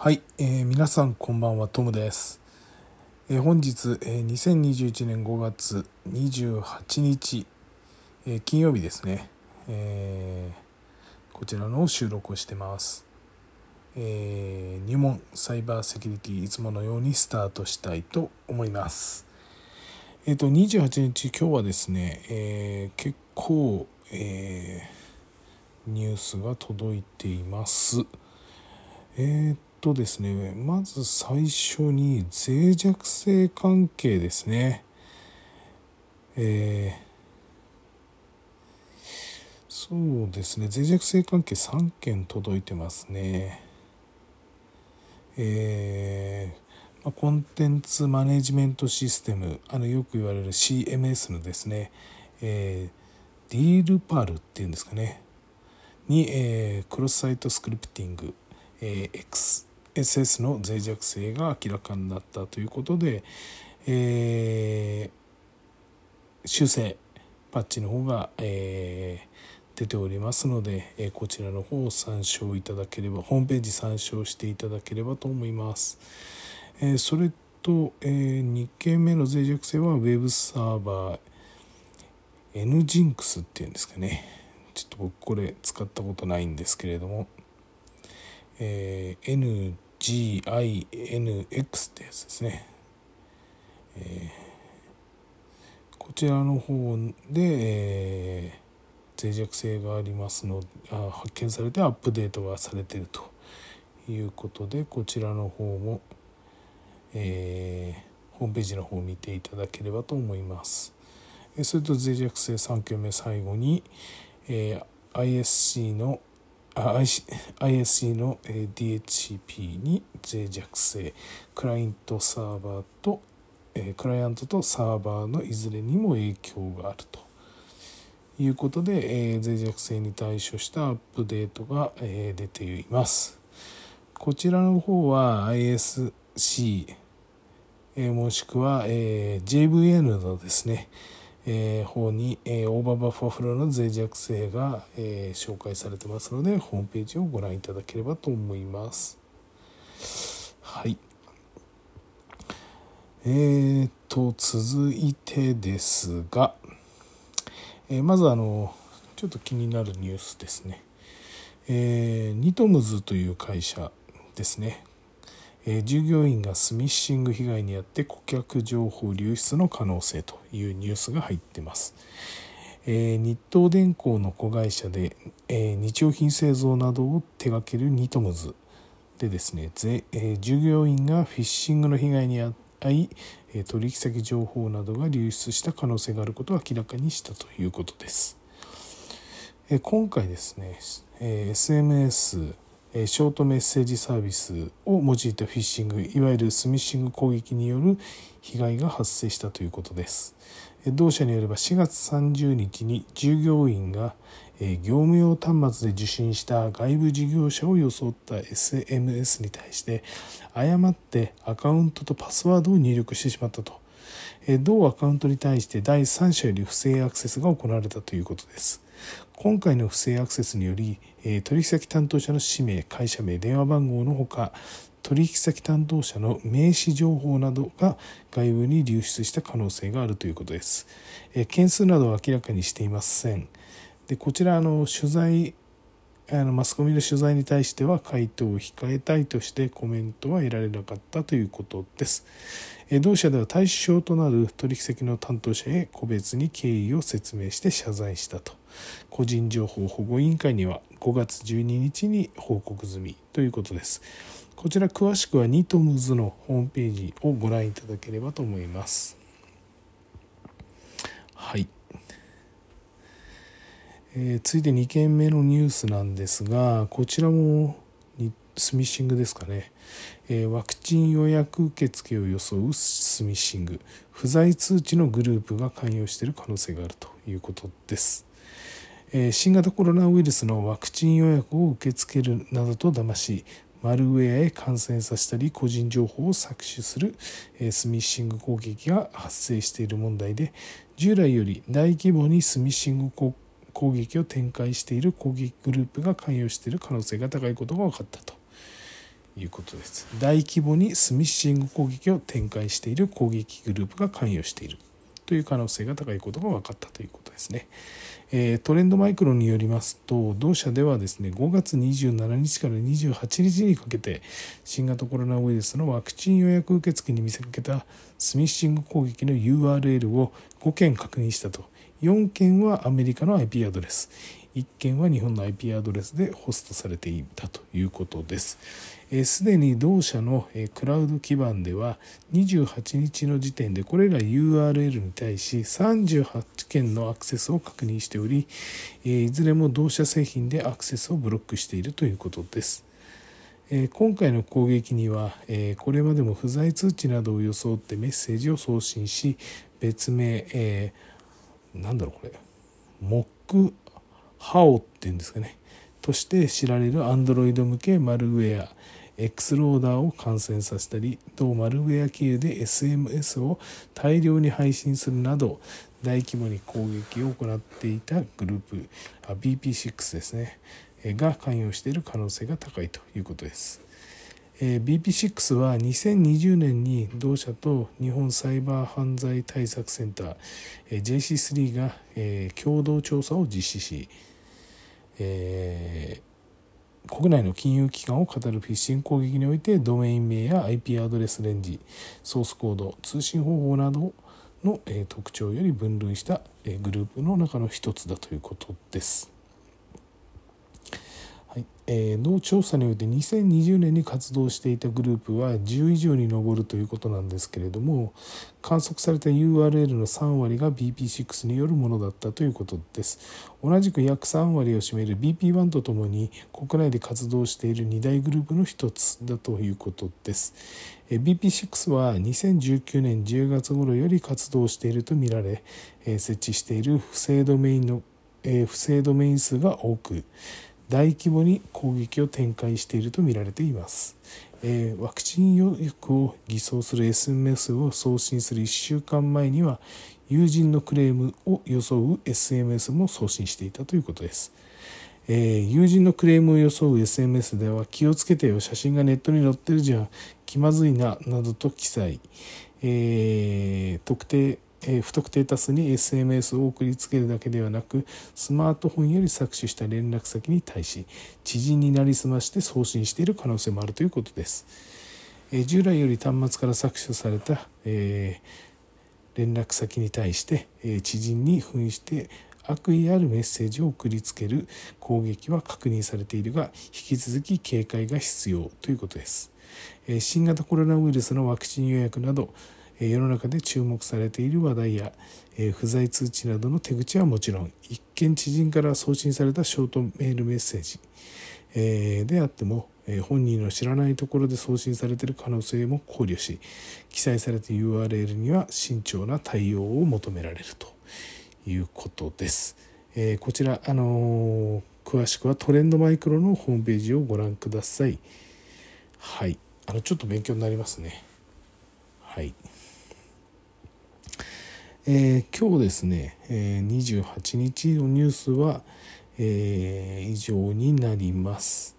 はい、えー皆さんこんばんはトムです、えー本日、えー2021年5月28日、えー金曜日ですね、えーこちらの収録をしてます、えー入門サイバーセキュリティいつものようにスタートしたいと思います。えっ、と28日今日はですね、え結構、えニュースが届いています。えーとですね、まず最初に脆弱性関係ですね。えーそうですね、脆弱性関係3件届いてますね。えーまあコンテンツマネジメントシステム、あのよく言われる CMS のですね、えーディールパルっていうんですかね。に、えークロスサイトスクリプティング、えー SS の脆弱性が明らかになったということで、えー修正パッチの方が、えー出ておりますので、えーこちらの方を参照いただければホームページ参照していただければと思います。えそれと、え2件目の脆弱性は Web サーバー NGINX っていうんですかねちょっと僕これ使ったことないんですけれども、えー GINX ってやつですね、えーこちらの方で、えー脆弱性がありますのあ発見されてアップデートがされているということでこちらの方も、えーホームページの方を見ていただければと思います。それと脆弱性3件目最後に、えー ISC の ISC の、DHCP に脆弱性。クライアントサーバーと、クライアントとサーバーのいずれにも影響があると。いうことで、え脆弱性に対処したアップデートが、え出ています。こちらの方は ISC えもしくは、え JVN のですね、えー方に、えーオーバーバッファフローの脆弱性が、えー紹介されてますのでホームページをご覧いただければと思います。はい。えー、と続いてですが、えーまずあのちょっと気になるニュースですね。えーニトムズという会社ですね、え従業員がスミッシング被害に遭って顧客情報流出の可能性というニュースが入ってます、え日東電工の子会社で、え日用品製造などを手掛けるニトムズでですね、え従業員がフィッシングの被害に遭いえ取引先情報などが流出した可能性があることを明らかにしたということです。え今回ですね、え SMS、ショートメッセージサービスを用いたフィッシングいわゆるスミッシング攻撃による被害が発生したということです。同社によれば4月30日に従業員が業務用端末で受信した外部事業者を装った SMS に対して誤ってアカウントとパスワードを入力してしまったと同アカウントに対して第三者より不正アクセスが行われたということです今回の不正アクセスによりえー取引先担当者の氏名会社名電話番号のほか取引先担当者の名刺情報などが外部に流出した可能性があるということです。えー件数などは明らかにしていません。でこちらあの取材あのマスコミの取材に対しては回答を控えたいとしてコメントは得られなかったということです。え同社では対象となる取引先の担当者へ個別に経緯を説明して謝罪したと。個人情報保護委員会には5月12日に報告済みということです。こちら詳しくはニトムズのホームページをご覧いただければと思います。はい。えー続いて2件目のニュースなんですがこちらもスミッシングですかね、えワクチン予約受付を装うスミッシング。不在通知のグループが関与している可能性があるということです、え新型コロナウイルスのワクチン予約を受け付けるなどと騙しマルウェアへ感染させたり個人情報を搾取するえスミッシング攻撃が発生している問題で従来より大規模にスミッシング攻撃を展開している攻撃グループが関与している可能性が高いことが分かったと。いうことです大規模にスミッシング攻撃を展開している攻撃グループが関与しているという可能性が高いことが分かったということですね。トレンドマイクロによりますと同社ではですね5月27日から28日にかけて新型コロナウイルスのワクチン予約受付に見せかけたスミッシング攻撃の URL を5件確認したと4件はアメリカの IP アドレス1件は日本の IP アドレスでホストされていたということです。すでに同社のクラウド基盤では28日の時点でこれら URL に対し38件のアクセスを確認しておりいずれも同社製品でアクセスをブロックしているということです。今回の攻撃にはこれまでも不在通知などを装ってメッセージを送信し別名、えー、なんだろうこれモックハオっていうんですかねとして知られる Android 向けマルウェア X ローダーを感染させたり同マルウェア経由で SMS を大量に配信するなど大規模に攻撃を行っていたグループ BP6 ですねが関与している可能性が高いということです。BP6 は2020年に同社と日本サイバー犯罪対策センター JC3 が共同調査を実施しえー、国内の金融機関を語るフィッシング攻撃においてドメイン名や IP アドレスレンジソースコード通信方法などの、特徴より分類した、グループの中の一つだということです。はいえー、同調査において2020年に活動していたグループは10以上に上るということなんですけれども観測された URL の3割が BP6 によるものだったということです。同じく約3割を占める BP1 とともに国内で活動している2大グループの一つだということです。BP6 は2019年10月頃より活動しているとみられ設置している不正ドメインの不正ドメイン数が多く大規模に攻撃を展開しているとみられています。えー、ワクチン予約を偽装する SMS を送信する1週間前には友人のクレームを装う SMS も送信していたということです。えー、友人のクレームを装う SMS では気をつけてよ写真がネットに載ってるじゃん気まずいななどと記載、えー、特定不特定多数に SMS を送りつけるだけではなくスマートフォンより搾取した連絡先に対し知人になりすまして送信している可能性もあるということです。従来より端末から搾取された、え連絡先に対して、え知人に扮して悪意あるメッセージを送りつける攻撃は確認されているが引き続き警戒が必要ということです。新型コロナウイルスのワクチン予約など世の中で注目されている話題や不在通知などの手口はもちろん一見知人から送信されたショートメールメッセージであっても本人の知らないところで送信されている可能性も考慮し記載された URL には慎重な対応を求められるということです。こちら、あの詳しくはトレンドマイクロのホームページをご覧ください。はい。あの、ちょっと勉強になりますね。はい。えー、今日ですね、えー、28日のニュースは、えー、以上になります。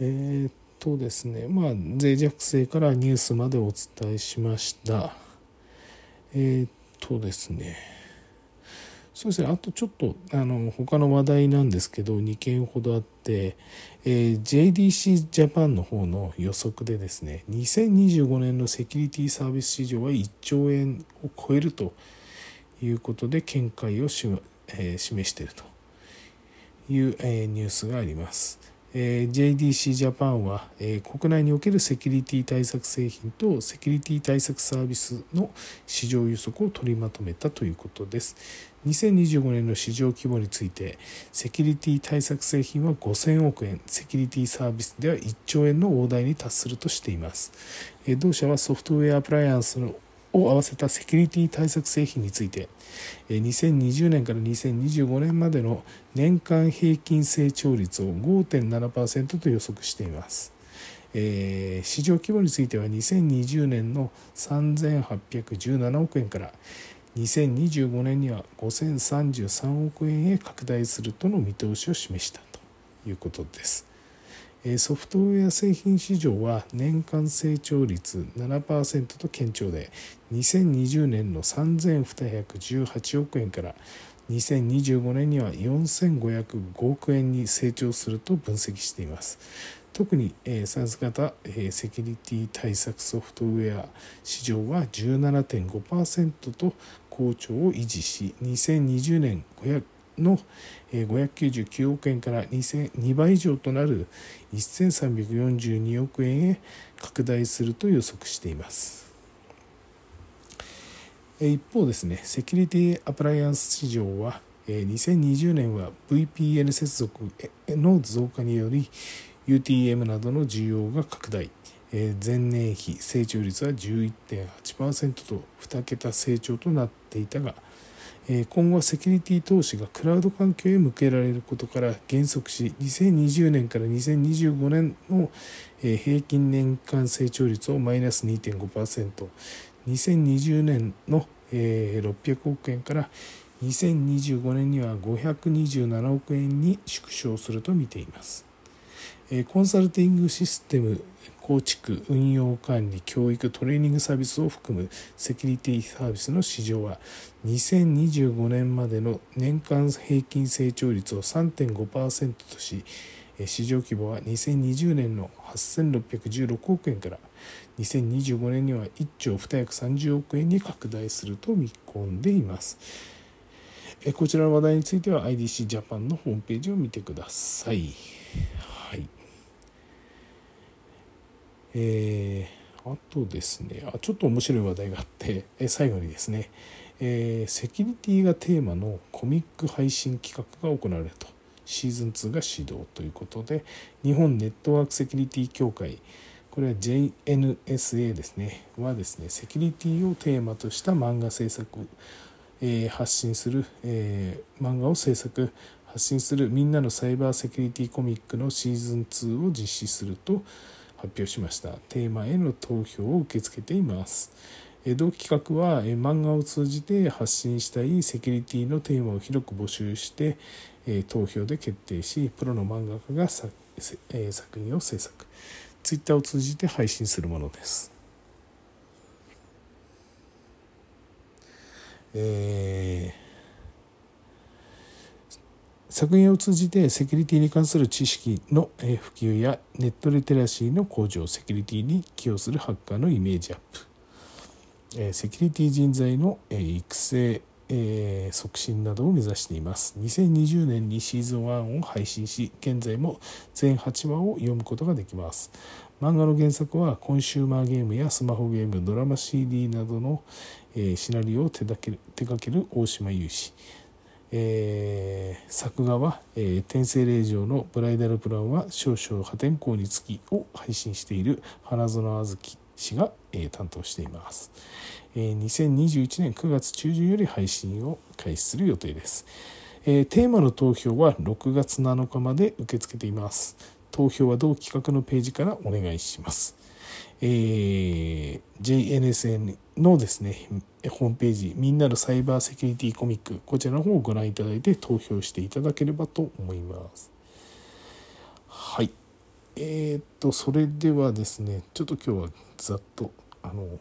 えー、っとですね、まあ、脆弱性からニュースまでお伝えしました。えー、っとですね、そうですね、あとちょっとあの他の話題なんですけど、2件ほどあって、えー、JDC ジャパンの方の予測でですね、2025年のセキュリティサービス市場は1兆円を超えるということで見解をし、えー、示しているという、えー、ニュースがあります。え JDC ジャパンは、え国内におけるセキュリティ対策製品とセキュリティ対策サービスの市場予測を取りまとめたということです。2025年の市場規模についてセキュリティ対策製品は5000億円セキュリティサービスでは1兆円の大台に達するとしています。同社はソフトウェアアプライアンスのを合わせたセキュリティ対策製品について2020年から2025年までの年間平均成長率を5.7%と予測しています。えー、市場規模については2020年の3817億円から2025年には5033億円へ拡大するとの見通しを示したということです。ソフトウェア製品市場は年間成長率7%と堅調で2020年の3218億円から2025年には4505億円に成長すると分析しています。特に SaaS 型セキュリティ対策ソフトウェア市場は17.5%と好調を維持し2020年500の599億円から2倍以上となる1342億円へ拡大すると予測しています。一方ですねセキュリティアプライアンス市場は2020年は VPN 接続の増加により UTM などの需要が拡大。前年比成長率は11.8%と2桁成長となっていたが今後はセキュリティ投資がクラウド環境へ向けられることから減速し2020年から2025年の平均年間成長率をマイナス 2.5%2020 年の600億円から2025年には527億円に縮小すると見ています。コンサルティングシステム構築運用管理教育トレーニングサービスを含むセキュリティサービスの市場は2025年までの年間平均成長率を3.5%とし市場規模は2020年の8616億円から2025年には1兆230億円に拡大すると見込んでいます。こちらの話題については IDC ジャパンのホームページを見てくださいはいえー、あとですねあちょっと面白い話題があってえ最後にですね、えー、セキュリティがテーマのコミック配信企画が行われると。シーズン2が始動ということで日本ネットワークセキュリティ協会これは JNSA ですねはですねセキュリティをテーマとした漫画制作、えー、発信する、えー、漫画を制作発信するみんなのサイバーセキュリティコミックのシーズン2を実施すると発表しました。テーマへの投票を受け付けています。同企画は漫画を通じて発信したいセキュリティのテーマを広く募集して投票で決定しプロの漫画家が作品を制作。ツイッターを通じて配信するものです。えー作品を通じてセキュリティに関する知識の普及やネットリテラシーの向上セキュリティに寄与するハッカーのイメージアップセキュリティ人材の育成促進などを目指しています。2020年にシーズン1を配信し現在も全8話を読むことができます。漫画の原作はコンシューマーゲームやスマホゲームドラマ CD などのシナリオを手掛ける大島雄志。えー、作画は、えー、天性霊場のブライダルプランは少々破天荒につきを配信している花園あずき氏が、えー、担当しています、えー、2021年9月中旬より配信を開始する予定です、えー、テーマの投票は6月7日まで受け付けています。投票は同企画のページからお願いします。えー、JNSN のですね、ホームページ、みんなのサイバーセキュリティコミック、こちらの方をご覧いただいて投票していただければと思います。はい。えー、っと、それではですね、ちょっと今日はざっと、あの、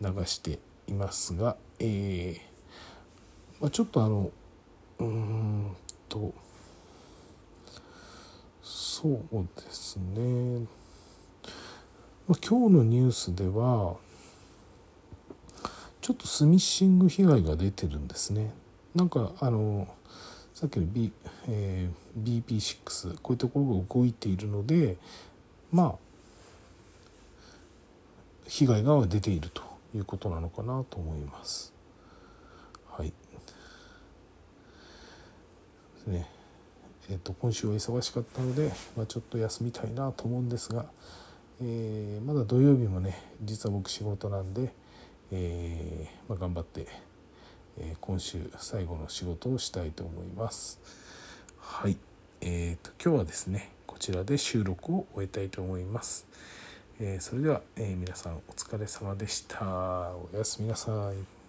流していますが、えー、まあ、ちょっとあの、うーんと、そうですね、まあ今日のニュースではちょっとスミッシング被害が出てるんですね。なんかあのさっきの、B えー、BP6 こういうところが動いているのでまあ被害が出ているということなのかなと思います。はい。ね。えっ、ー、と今週は忙しかったので、まあ、ちょっと休みたいなと思うんですが。えー、まだ土曜日もね実は僕仕事なんで、えー、まあ、頑張って、えー、今週最後の仕事をしたいと思います。はい。えーと、今日はですねこちらで収録を終えたいと思います、えそれでは、え皆さんお疲れ様でした。おやすみなさい。